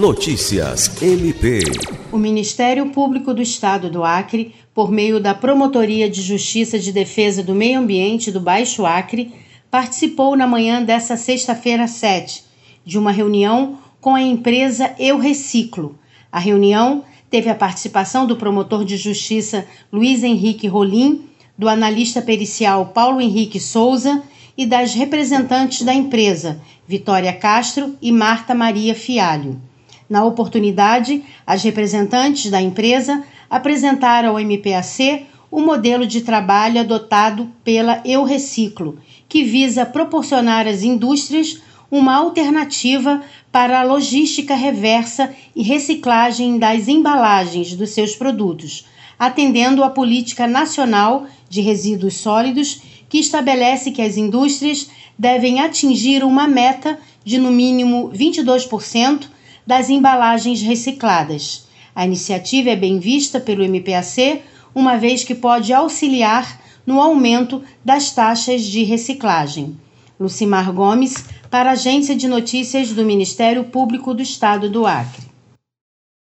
Notícias MP. O Ministério Público do Estado do Acre, por meio da Promotoria de Justiça de Defesa do Meio Ambiente do Baixo Acre, participou na manhã desta sexta-feira 7 de uma reunião com a empresa Eu Reciclo. A reunião teve a participação do promotor de justiça Luiz Henrique Rolim, do analista pericial Paulo Henrique Souza e das representantes da empresa, Vitória Castro e Marta Maria Fialho. Na oportunidade, as representantes da empresa apresentaram ao MPAC o modelo de trabalho adotado pela Eu Reciclo, que visa proporcionar às indústrias uma alternativa para a logística reversa e reciclagem das embalagens dos seus produtos, atendendo à política nacional de resíduos sólidos que estabelece que as indústrias devem atingir uma meta de no mínimo 22% das embalagens recicladas. A iniciativa é bem vista pelo MPAC, uma vez que pode auxiliar no aumento das taxas de reciclagem. Lucimar Gomes, para a Agência de Notícias do Ministério Público do Estado do Acre.